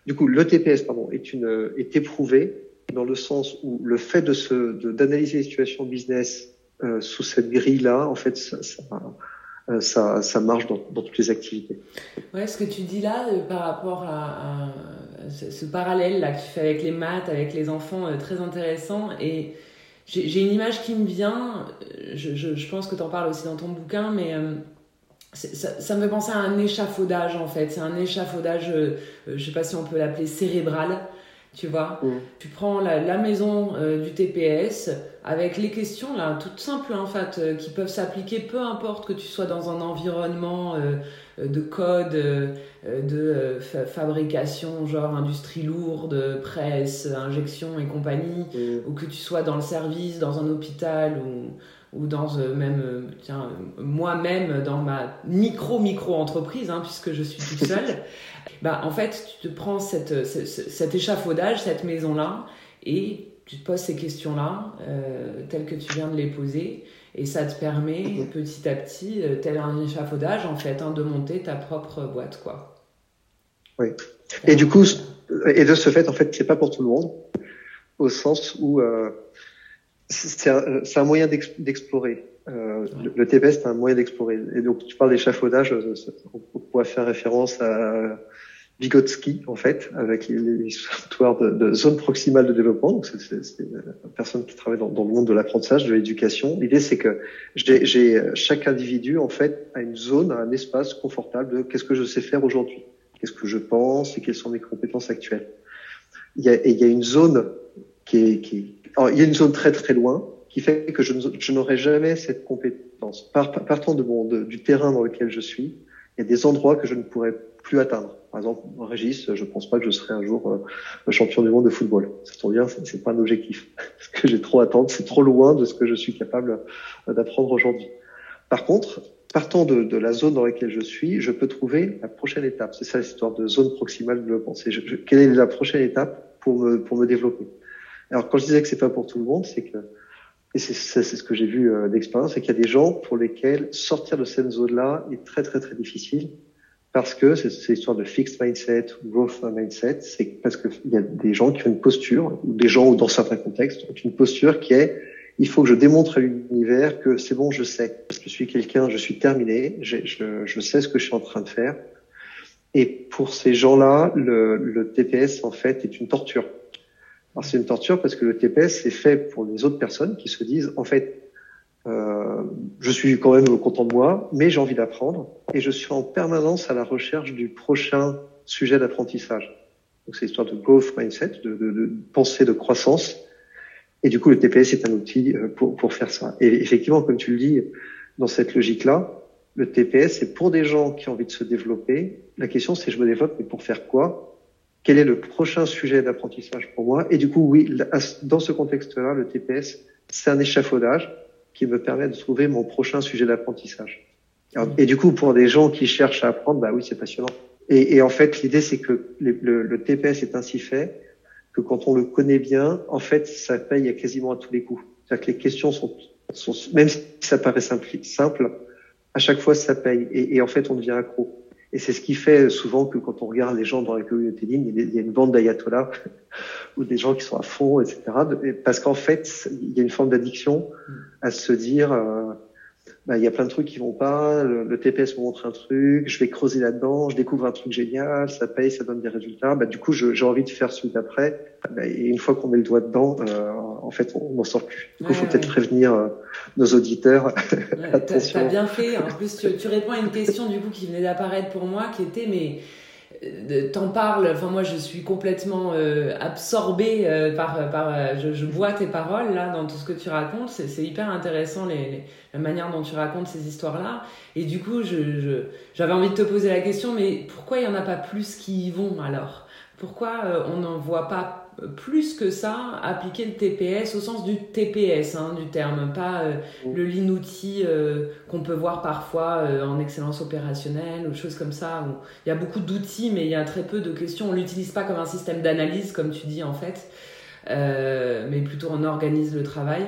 du coup, le TPS, pardon, est une est éprouvé dans le sens où le fait de se d'analyser les situations business euh, sous cette grille-là, en fait, euh, ça, ça marche dans, dans, toutes les activités. Ouais, ce que tu dis là euh, par rapport à, ce, parallèle là que tu fais avec les maths, avec les enfants, très intéressant. Et j'ai une image qui me vient. Je pense que tu en parles aussi dans ton bouquin, mais ça, ça, me fait penser à un échafaudage en fait. C'est un échafaudage, je sais pas si on peut l'appeler cérébral tu vois. Mm. Tu prends la, la maison euh, du TPS avec les questions là, toutes simples en fait, euh, qui peuvent s'appliquer peu importe que tu sois dans un environnement euh, de code, de fabrication, genre industrie lourde, presse, injection et compagnie, mm. ou que tu sois dans le service, dans un hôpital ou ou dans même, tiens, moi-même dans ma micro-micro-entreprise, hein, puisque je suis toute seule, *laughs* bah, en fait, tu te prends cette, cet échafaudage, cette maison-là, et tu te poses ces questions-là, euh, telles que tu viens de les poser, Et ça te permet petit à petit, tel un échafaudage en fait, hein, de monter ta propre boîte, quoi. Oui. Et du coup, et de ce fait, en fait, c'est pas pour tout le monde, au sens où euh, c'est un, un, moyen d'explorer. Euh, le, TPS, c'est un moyen d'explorer. Et donc, tu parles d'échafaudage, euh, on pourrait faire référence à Vygotsky, en fait, avec l'histoire de, de, zone proximale de développement. Donc, c'est une personne qui travaille dans, le monde de l'apprentissage, de l'éducation. L'idée, c'est que j'ai chaque individu, en fait, a une zone, un espace confortable de qu'est-ce que je sais faire aujourd'hui, qu'est-ce que je pense et quelles sont mes compétences actuelles. Il y a, il y a une zone qui est, qui alors, il y a une zone très très loin qui fait que je, n'aurai jamais cette compétence. partant du terrain dans lequel je suis, il y a des endroits que je ne pourrais plus atteindre. Par exemple, Régis, je pense pas que je serai un jour euh, champion du monde de football. Ça tombe bien, c'est pas un objectif. *laughs* Ce que j'ai trop à attendre, c'est trop loin de ce que je suis capable euh, d'apprendre aujourd'hui. Par contre, partant de, la zone dans laquelle je suis, je peux trouver la prochaine étape. C'est ça l'histoire de zone proximale de développement. C'est quelle est la prochaine étape pour me développer? Alors quand je disais que c'est pas pour tout le monde, c'est que et c'est ce que j'ai vu euh, d'expérience, c'est qu'il y a des gens pour lesquels sortir de cette zone-là est très très très difficile parce que c'est l'histoire de fixed mindset growth mindset, c'est parce qu'il y a des gens qui ont une posture, ou des gens ou dans certains contextes ont une posture qui est il faut que je démontre à l'univers que c'est bon, je sais, je suis quelqu'un, je suis terminé, je, je, je, sais ce que je suis en train de faire. Et pour ces gens-là, le, le TPS en fait est une torture. Alors c'est une torture parce que le TPS c'est fait pour les autres personnes qui se disent en fait euh, je suis quand même content de moi, mais j'ai envie d'apprendre et je suis en permanence à la recherche du prochain sujet d'apprentissage. Donc c'est l'histoire de growth mindset, de, de, de, pensée de croissance. Et du coup, le TPS est un outil euh, pour, pour faire ça. Et effectivement, comme tu le dis, dans cette logique-là, le TPS, c'est pour des gens qui ont envie de se développer. La question, c'est je me développe, mais pour faire quoi? Quel est le prochain sujet d'apprentissage pour moi. Et du coup, oui, dans ce contexte-là, le TPS, c'est un échafaudage qui me permet de trouver mon prochain sujet d'apprentissage. Et du coup, pour des gens qui cherchent à apprendre, bah oui, c'est passionnant. Et, en fait, l'idée, c'est que le, TPS est ainsi fait que quand on le connaît bien, en fait, ça paye à quasiment à tous les coups. C'est-à-dire que les questions sont, même si ça paraît simple, simple, à chaque fois, ça paye. Et en fait, on devient accro. Et c'est ce qui fait souvent que quand on regarde les gens dans la communauté ligne, il y a une bande d'ayatollahs *laughs* ou des gens qui sont à fond, etc. Parce qu'en fait, il y a une forme d'addiction à se dire, euh, bah, il y a plein de trucs qui vont pas, le, TPS me montre un truc, je vais creuser là-dedans, je découvre un truc génial, ça paye, ça donne des résultats. Bah, du coup, j'ai envie de faire celui d'après. Bah, et une fois qu'on met le doigt dedans, euh, en fait, on n'en sort plus. Du coup, il faut peut-être prévenir euh, nos auditeurs. *laughs* Attention. T'as bien fait. En plus, tu, tu, réponds à une question du coup qui venait d'apparaître pour moi, qui était mais t'en parles, enfin moi je suis complètement euh, absorbée euh, par, euh, je, je, vois tes paroles là dans tout ce que tu racontes, c'est hyper intéressant les, la manière dont tu racontes ces histoires là et du coup je j'avais envie de te poser la question mais pourquoi il y en a pas plus qui y vont alors? Pourquoi on n'en voit pas plus que ça appliquer le TPS au sens du TPS hein, du terme, pas euh, le lean outil euh, qu'on peut voir parfois euh, en excellence opérationnelle ou choses comme ça. Où il y a beaucoup d'outils, mais il y a très peu de questions. On l'utilise pas comme un système d'analyse, comme tu dis en fait, mais plutôt on organise le travail.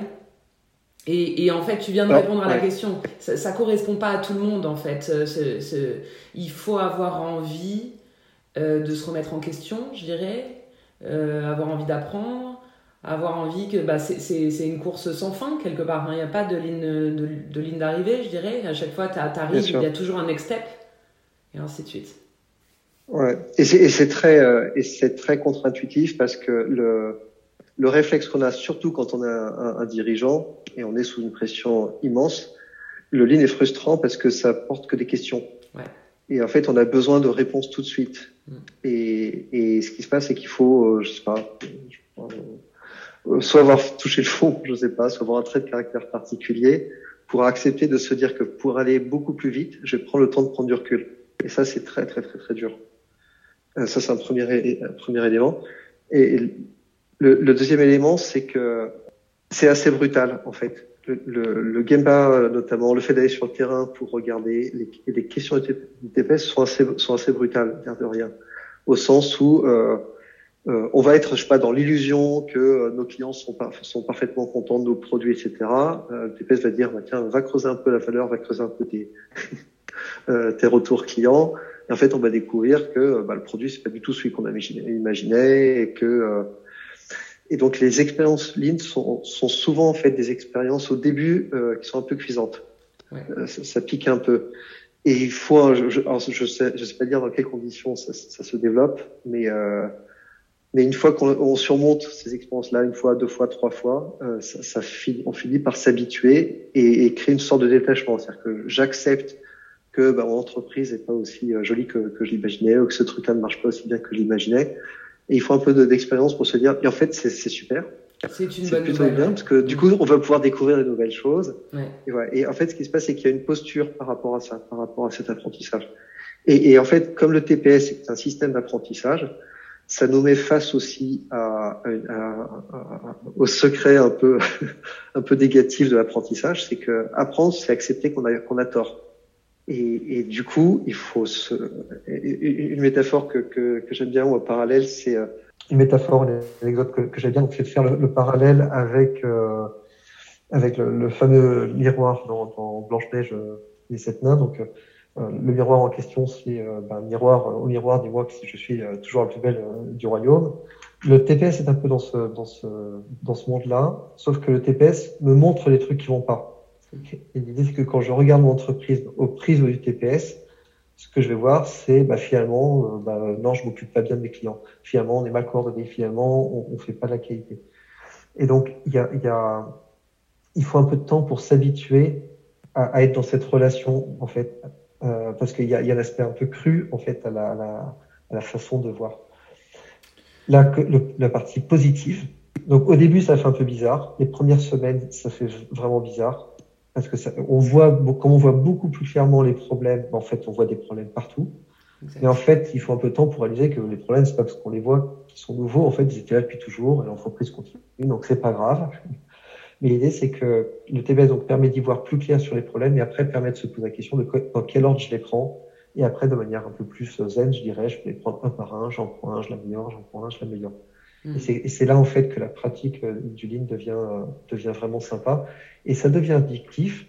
Et, et en fait, tu viens de répondre à la question. Ça, ça correspond pas à tout le monde en fait. Ce, ce, il faut avoir envie de se remettre en question, je dirais euh, avoir envie d'apprendre, avoir envie que bah, c'est une course sans fin quelque part. Hein. Il n'y a pas de ligne de, de ligne d'arrivée, je dirais. À chaque fois, tu arrives, il y a toujours un next step, et ainsi de suite. Ouais. Et c'est très euh, et c'est très contre-intuitif parce que le le réflexe qu'on a, surtout quand on a un, un, dirigeant et on est sous une pression immense, le lean est frustrant parce que ça porte que des questions. Ouais. Et en fait, on a besoin de réponses tout de suite. Et, et ce qui se passe, c'est qu'il faut, euh, je sais pas, euh, soit avoir touché le fond, *laughs* je sais pas, soit avoir un trait de caractère particulier pour accepter de se dire que pour aller beaucoup plus vite, je prends le temps de prendre du recul. Et ça, c'est très, très, très, très dur. Euh, ça, c'est un premier, un premier élément. Et le, le deuxième élément, c'est que c'est assez brutal, en fait le, le, Gemba, notamment, le fait d'aller sur le terrain pour regarder, les, les questions du TPS sont assez, sont assez brutales, de rien. Au sens où, euh, euh, on va être, je sais pas, dans l'illusion que euh, nos clients sont, sont parfaitement contents de nos produits, etc. Euh, le va dire, bah, tiens, va creuser un peu la valeur, va creuser un peu tes, *laughs* tes retours clients. Et en fait, on va découvrir que bah, le produit c'est pas du tout celui qu'on imaginait et que et donc les expériences Lean sont, sont, souvent en fait des expériences au début qui sont un peu cuisantes. Ouais. Ça, ça, pique un peu. Et il faut, je, je, je sais, je sais pas dire dans quelles conditions ça, ça se développe, mais euh, mais une fois qu'on surmonte ces expériences-là, une fois, deux fois, trois fois, euh, ça, ça finit, on finit par s'habituer et, et, créer une sorte de détachement. C'est-à-dire que j'accepte que bah, mon entreprise n'est pas aussi euh, jolie que, que je l'imaginais ou que ce truc-là ne marche pas aussi bien que je l'imaginais. Et il faut un peu d'expérience pour se dire, et en fait, c'est super. C'est une bonne plutôt nouvelle. bien parce que du coup, on va pouvoir découvrir de nouvelles choses. Ouais. Et, voilà. et en fait, ce qui se passe, c'est qu'il y a une posture par rapport à ça, par rapport à cet apprentissage. Et, et en fait, comme le TPS est un système d'apprentissage, ça nous met face aussi à, à, à, au secret un peu *laughs* un peu négatif de l'apprentissage, c'est que apprendre, c'est accepter qu'on a qu'on a tort. Et, et, du coup, il faut se une métaphore que que, que j'aime bien ou un parallèle, c'est euh, une métaphore, une anecdote que, j'aime bien, c'est de faire le, le, parallèle avec euh, avec le, fameux miroir dans, dans Blanche Neige les euh, sept nains. Donc euh, le miroir en question, c'est euh, ben, miroir, au miroir, dis-moi que je suis toujours la plus belle du royaume. Le TPS est un peu dans ce, dans ce, dans ce monde-là, sauf que le TPS me montre les trucs qui vont pas. L'idée, c'est que quand je regarde mon entreprise au prisme du TPS, ce que je vais voir, c'est bah, finalement, bah, non, je m'occupe pas bien de mes clients. Finalement, on est mal coordonné. Finalement, on, on fait pas la qualité. Et donc, il y a, y a, il faut un peu de temps pour s'habituer à, à, être dans cette relation, en fait, euh, parce qu'il y a, y a l'aspect un peu cru en fait à la, à la, à la façon de voir. La, le, la partie positive. Donc au début ça fait un peu bizarre. Les premières semaines ça fait vraiment bizarre parce que ça, on voit comme on voit beaucoup plus clairement les problèmes. En fait on voit des problèmes partout. Exactement. Et en fait il faut un peu de temps pour réaliser que les problèmes c'est pas parce qu'on les voit qui sont nouveaux. En fait ils étaient là depuis toujours et l'entreprise continue donc c'est pas grave. *laughs* Mais l'idée, c'est que le TBS donc, permet d'y voir plus clair sur les problèmes et après permet de se poser la question de dans quel ordre je les prends. Et après, de manière un peu plus zen, je dirais, je peux les prendre un par un, j'en prends un, je l'améliore, j'en prends un, je l'améliore. Mmh. Et c'est là, en fait, que la pratique euh, du lean devient, euh, devient vraiment sympa. Et ça devient addictif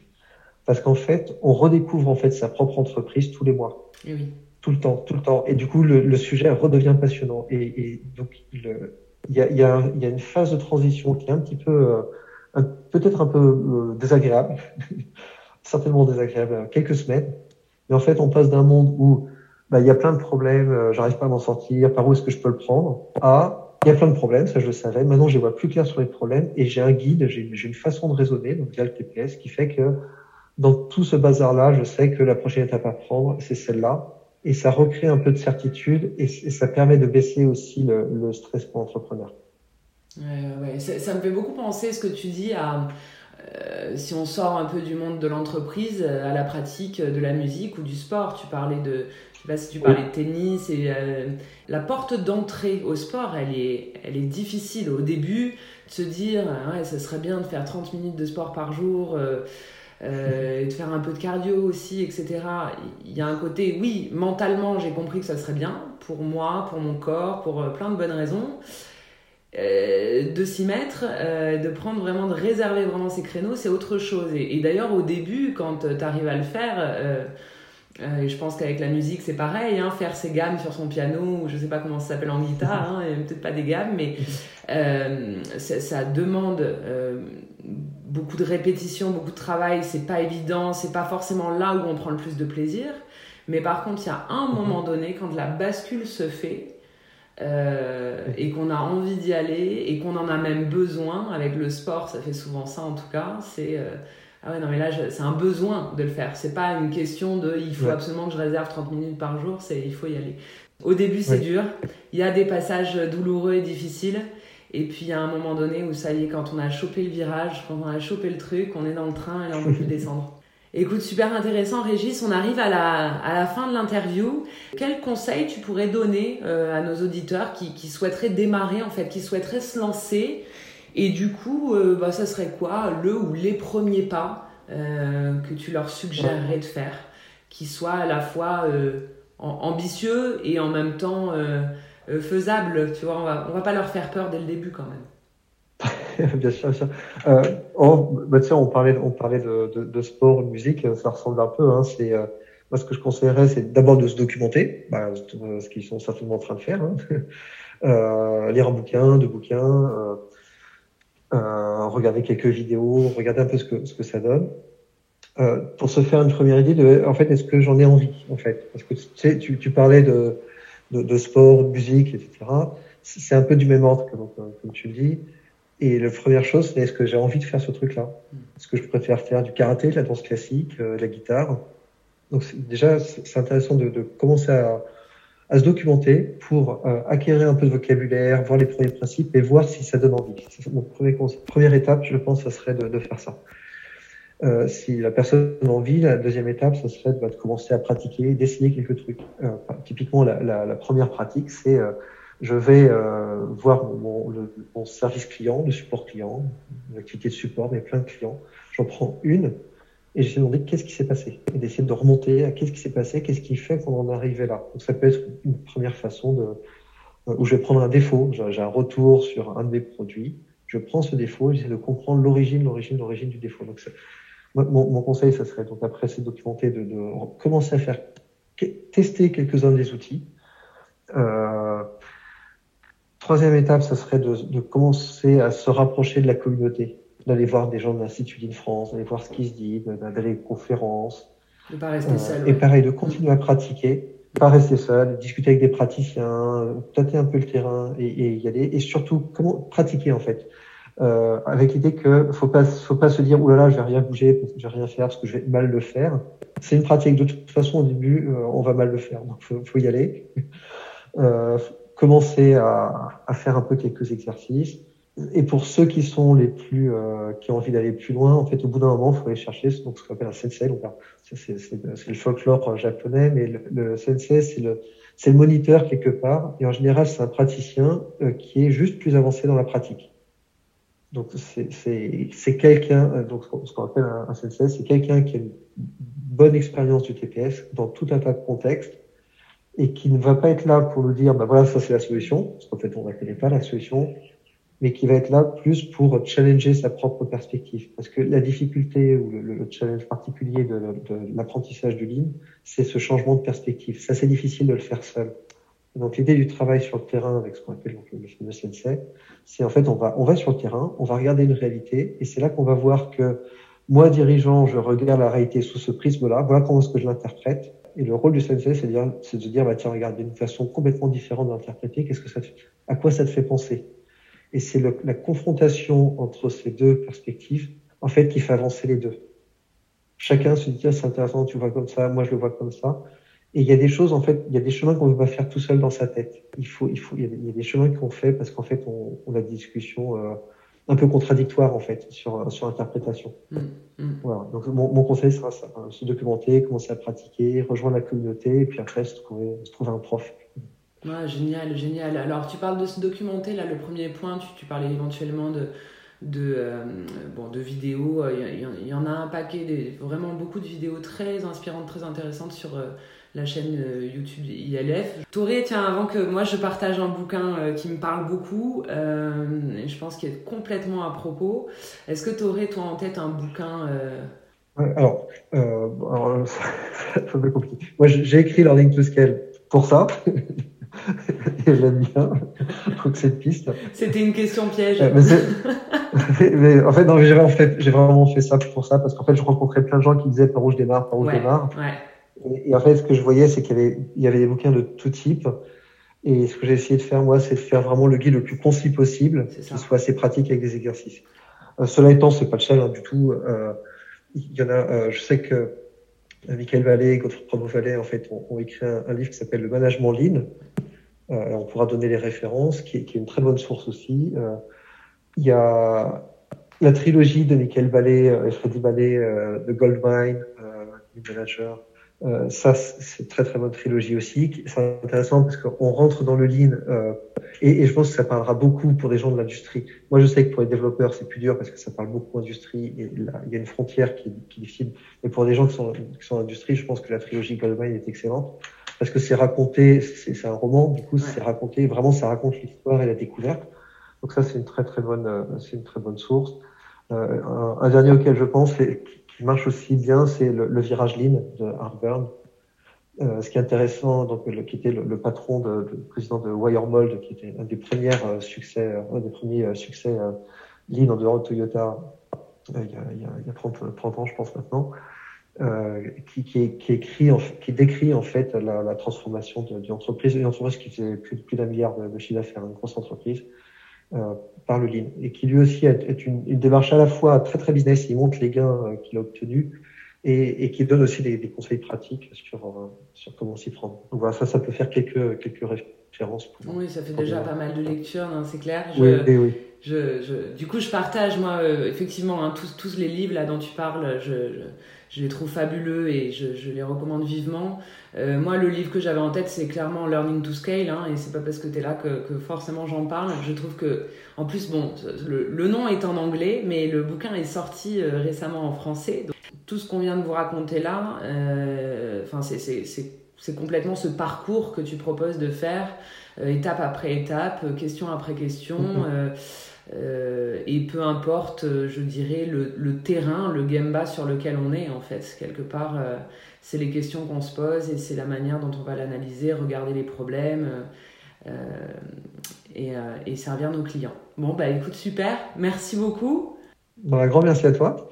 parce qu'en fait, on redécouvre en fait sa propre entreprise tous les mois. Et oui. Tout le temps, tout le temps. Et du coup, le, le sujet redevient passionnant. Et, et donc, il y a, y, a, y a une phase de transition qui est un petit peu... Euh, peut-être un peu euh, désagréable, *laughs* certainement désagréable, quelques semaines. Mais en fait, on passe d'un monde où bah, il y a plein de problèmes, euh, j'arrive pas à m'en sortir, par où est-ce que je peux le prendre, à il y a plein de problèmes, ça je le savais. Maintenant, je vois plus clair sur les problèmes et j'ai un guide, j'ai une façon de raisonner, donc via le TPS, qui fait que dans tout ce bazar-là, je sais que la prochaine étape à prendre, c'est celle-là. Et ça recrée un peu de certitude et, ça permet de baisser aussi le, stress pour l'entrepreneur. Ouais, ouais. Ça, ça, me fait beaucoup penser ce que tu dis à euh, si on sort un peu du monde de l'entreprise à la pratique de la musique ou du sport. Tu parlais de, je sais pas si tu parlais tennis et euh, la porte d'entrée au sport, elle est, elle est difficile au début de se dire ouais, ça serait bien de faire 30 minutes de sport par jour. Euh, euh, de faire un peu de cardio aussi, etc. Il y a un côté, oui, mentalement, j'ai compris que ça serait bien pour moi, pour mon corps, pour plein de bonnes raisons. Euh, de s'y mettre, euh, de prendre vraiment, de réserver vraiment ces créneaux, c'est autre chose. Et, et d'ailleurs, au début, quand tu arrives à le faire, euh, je pense qu'avec la musique, c'est pareil, hein, faire ses gammes sur son piano, je sais pas comment ça s'appelle en guitare, hein, peut-être pas des gammes, mais *laughs* ça, ça, demande beaucoup de répétition, beaucoup de travail, c'est pas évident, c'est pas forcément là où on prend le plus de plaisir. Mais par contre, il y a un moment donné, quand la bascule se fait, euh, et qu'on a envie d'y aller et qu'on en a même besoin avec le sport, ça fait souvent ça en tout cas, c'est euh, ah ouais non mais là c'est un besoin de le faire, c'est pas une question de il faut ouais. absolument que je réserve 30 minutes par jour, c'est il faut y aller. Au début c'est ouais. dur, il y a des passages douloureux et difficiles et puis il y a un moment donné où ça y est quand on a chopé le virage, quand on a chopé le truc, on est dans le train et là on peut plus *laughs* descendre. Écoute, super intéressant, Régis. On arrive à la, à la fin de l'interview. Quel conseil tu pourrais donner euh, à nos auditeurs qui, qui, souhaiteraient démarrer, en fait, qui souhaiteraient se lancer? Et du coup, euh, bah, ça serait quoi le ou les premiers pas euh, que tu leur suggérerais de faire Qui soient à la fois ambitieux et en même temps faisable, tu vois, on va, on va pas leur faire peur dès le début quand même. *laughs* bien sûr, bien sûr. Euh, oh, bah, on parlait, on parlait de, de, sport, de musique, ça ressemble un peu. Hein, c'est moi ce que je conseillerais, c'est d'abord de se documenter, bah, ce qu'ils sont certainement en train de faire, hein. *laughs* euh, lire un bouquin, deux bouquins, euh, euh, regarder quelques vidéos, regarder un peu ce que ce que ça donne. Euh, pour se faire une première idée en fait, est-ce que j'en ai envie, en fait, parce que tu tu, parlais de, de, sport, de musique, etc. C'est un peu du même ordre, comme tu le dis. Et la première chose, c'est est-ce que j'ai envie de faire ce truc-là? Est-ce que je préfère faire du karaté, de la danse classique, euh, de la guitare? Donc déjà, c'est intéressant de, de commencer à, à, se documenter pour euh, acquérir un peu de vocabulaire, voir les premiers principes et voir si ça donne envie. Mon premier première étape, je pense, ça serait de, de faire ça. Euh, si la personne a envie, la deuxième étape, ça serait bah, de commencer à pratiquer, d'essayer quelques trucs. Euh, typiquement, la, la, la, première pratique, c'est euh, je vais euh, voir mon, mon, service client, le support client, l'activité de support, mais plein de clients. J'en prends une et j'essaie de demander qu'est-ce qui s'est passé et d'essayer de remonter à qu'est-ce qui s'est passé, qu'est-ce qui fait qu'on en est arrivé là. Donc ça peut être une première façon de euh, où je vais prendre un défaut, j'ai un retour sur un de mes produits, je prends ce défaut, j'essaie de comprendre l'origine, l'origine, l'origine du défaut. Donc mon, mon, conseil, ça serait donc après c'est documenter, de, de, commencer à faire tester quelques-uns des outils. Euh, troisième étape, ça serait de, de, commencer à se rapprocher de la communauté, d'aller voir des gens de l'Institut d'In France, d'aller voir ce qui se dit, d'aller aux conférences. De pas rester euh, seul. Et pareil, de continuer à pratiquer, pas rester seul, discuter avec des praticiens, tâter un peu le terrain et, et y aller. Et surtout, comment pratiquer en fait euh, avec l'idée que faut pas faut pas se dire oulala je vais rien bouger je vais rien faire parce que je vais mal le faire. C'est une pratique de toute façon au début euh, on va mal le faire donc faut, faut y aller. Euh, commencer à, faire un peu quelques exercices. Et pour ceux qui sont les plus euh, qui ont envie d'aller plus loin en fait au bout d'un moment il faut aller chercher ce qu'on appelle un sensei. Donc c'est le folklore japonais mais le, sensei c'est le c'est le moniteur quelque part. Et en général c'est un praticien euh, qui est juste plus avancé dans la pratique. Donc c'est quelqu'un, euh, donc ce qu'on appelle un sensei, c'est quelqu'un qui a une bonne expérience du TPS dans tout un tas de contextes et qui ne va pas être là pour nous dire, bah voilà, ça c'est la solution, parce qu'en fait on ne connaît pas la solution, mais qui va être là plus pour challenger sa propre perspective. Parce que la difficulté ou le, le challenge particulier de, de l'apprentissage du Lean, c'est ce changement de perspective. Ça c'est difficile de le faire seul. Donc l'idée du travail sur le terrain avec ce qu'on appelle donc, le fameux sensei, c'est en fait on va on va sur le terrain, on va regarder une réalité et c'est là qu'on va voir que moi dirigeant, je regarde la réalité sous ce prisme-là, voilà comment est-ce que je l'interprète. Et le rôle du sensei, c'est de de dire bah tiens regarde d'une façon complètement différente d'interpréter, qu'est-ce que ça te, à quoi ça te fait penser? Et c'est la confrontation entre ces deux perspectives en fait qui fait avancer les deux. Chacun se dit tiens c'est intéressant, tu vois comme ça, moi je le vois comme ça. Et il y a des choses, en fait, il y a des chemins qu'on ne peut pas faire tout seul dans sa tête. Il faut, il faut, il y a, des chemins qu'on fait parce qu'en fait, on, on, a des discussions euh, un peu contradictoires, en fait, sur, sur l'interprétation. Mmh, mmh. Voilà. Donc, mon, mon, conseil sera ça. Hein, se documenter, commencer à pratiquer, rejoindre la communauté et puis après, se trouver, se trouver un prof. Génial, génial. Alors, tu parles de se documenter, là, le premier point, tu, tu parlais éventuellement de, de, euh, bon, de vidéos. Il y, en a un paquet, des, vraiment beaucoup de vidéos très inspirantes, très intéressantes sur euh, la chaîne euh, YouTube ILF. Toré, tiens, avant que moi je partage un bouquin euh, qui me parle beaucoup, euh, et je pense qu'il est complètement à propos, est-ce que aurais toi en tête un bouquin ouais, Alors, euh, alors c'est un peu compliqué. Moi j'ai écrit Learning to Scale pour ça. *laughs* et j'aime bien. Donc cette piste. C'était une question piège. mais, mais, en fait, non, j'ai vraiment fait, j'ai vraiment fait ça pour ça parce qu'en fait, je rencontrais plein de gens qui disaient par où je démarre, par où ouais, je démarre. Ouais. Et, et, en fait, ce que je voyais, c'est qu'il y avait, il y avait des bouquins de tout type. Et ce que j'ai essayé de faire, moi, c'est de faire vraiment le guide le plus concis possible, qui soit assez pratique avec des exercices. Euh, cela étant, c'est pas le seul hein, du tout. Euh, il y en a, euh, je sais que Michael Vallée et Godfrey Provo Vallée, en fait, ont, ont écrit un, un, livre qui s'appelle Le Management Lean. Euh, on pourra donner les références, qui est, qui est une très bonne source aussi. Euh, il y a la trilogie de Michael Vallée et Freddy Vallée, de Goldmine, Manager, euh, ça, c'est très très bonne trilogie aussi. C'est intéressant parce qu'on rentre dans le lean euh, et, et, je pense que ça parlera beaucoup pour des gens de l'industrie. Moi, je sais que pour les développeurs, c'est plus dur parce que ça parle beaucoup d'industrie et là, il y a une frontière qui, qui est difficile. Mais pour des gens qui sont, qui sont dans l'industrie, je pense que la trilogie Goldman est excellente. parce que c'est raconté, c'est un roman, du coup, c'est raconté, vraiment, ça raconte l'histoire et la découverte. Donc ça, c'est une très très bonne, euh, c'est une très bonne source. Euh, un, dernier auquel je pense, et qui marche aussi bien, c'est le, virage Lean de Harvard. Euh, ce qui est intéressant, donc qui était le, patron, de, le président de Wiremold, qui était un des premiers euh, succès, un des premiers succès Lean en dehors de Toyota, il y a, il y a, il y a 30, 30 ans, je pense maintenant. Euh, qui, écrit, qui décrit en fait la, transformation d'une entreprise, une entreprise qui faisait plus, d'un milliard de, de chiffre d'affaires, une grosse entreprise, euh, par le Lean, et qui lui aussi est, une, une, démarche à la fois très très business, il montre les gains euh, qu'il a obtenus, et, et, qui donne aussi des, des conseils pratiques sur, euh, sur comment s'y prendre. Donc voilà, ça, ça peut faire quelques, quelques références. Pour, oui, ça fait déjà pas mal de lectures, c'est clair. Je... Oui, oui, oui. Je, je, du coup, je partage, moi, euh, effectivement, hein, tous, tous les livres là dont tu parles, je, je, je les trouve fabuleux et je, je les recommande vivement. Euh, moi, le livre que j'avais en tête, c'est clairement Learning to Scale, hein, et c'est pas parce que tu es là que, que forcément j'en parle. Je trouve que, en plus, bon, le, le, nom est en anglais, mais le bouquin est sorti euh, récemment en français. Donc, tout ce qu'on vient de vous raconter là, euh, enfin, c'est complètement ce parcours que tu proposes de faire, euh, étape après étape, question après question. Mm-hmm. Euh, et peu importe, euh, je dirais, le, terrain, le gamba sur lequel on est, en fait. Quelque part, euh, c'est les questions qu'on se pose et c'est la manière dont on va l'analyser, regarder les problèmes et, et, servir nos clients. Bon, bah écoute, super. Merci beaucoup. Bon, un grand merci à toi.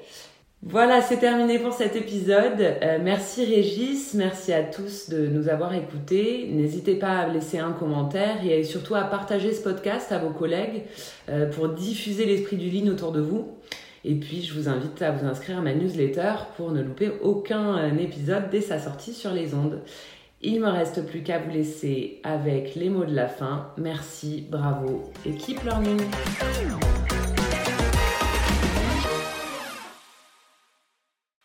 Voilà, c'est terminé pour cet épisode. Euh, merci Régis, merci à tous de nous avoir écoutés. N'hésitez pas à laisser un commentaire et surtout à partager ce podcast à vos collègues euh, pour diffuser l'esprit du lean autour de vous. Et puis, je vous invite à vous inscrire à ma newsletter pour ne louper aucun euh, épisode dès sa sortie sur les ondes. Il me reste plus qu'à vous laisser avec les mots de la fin. Merci, bravo et keep learning.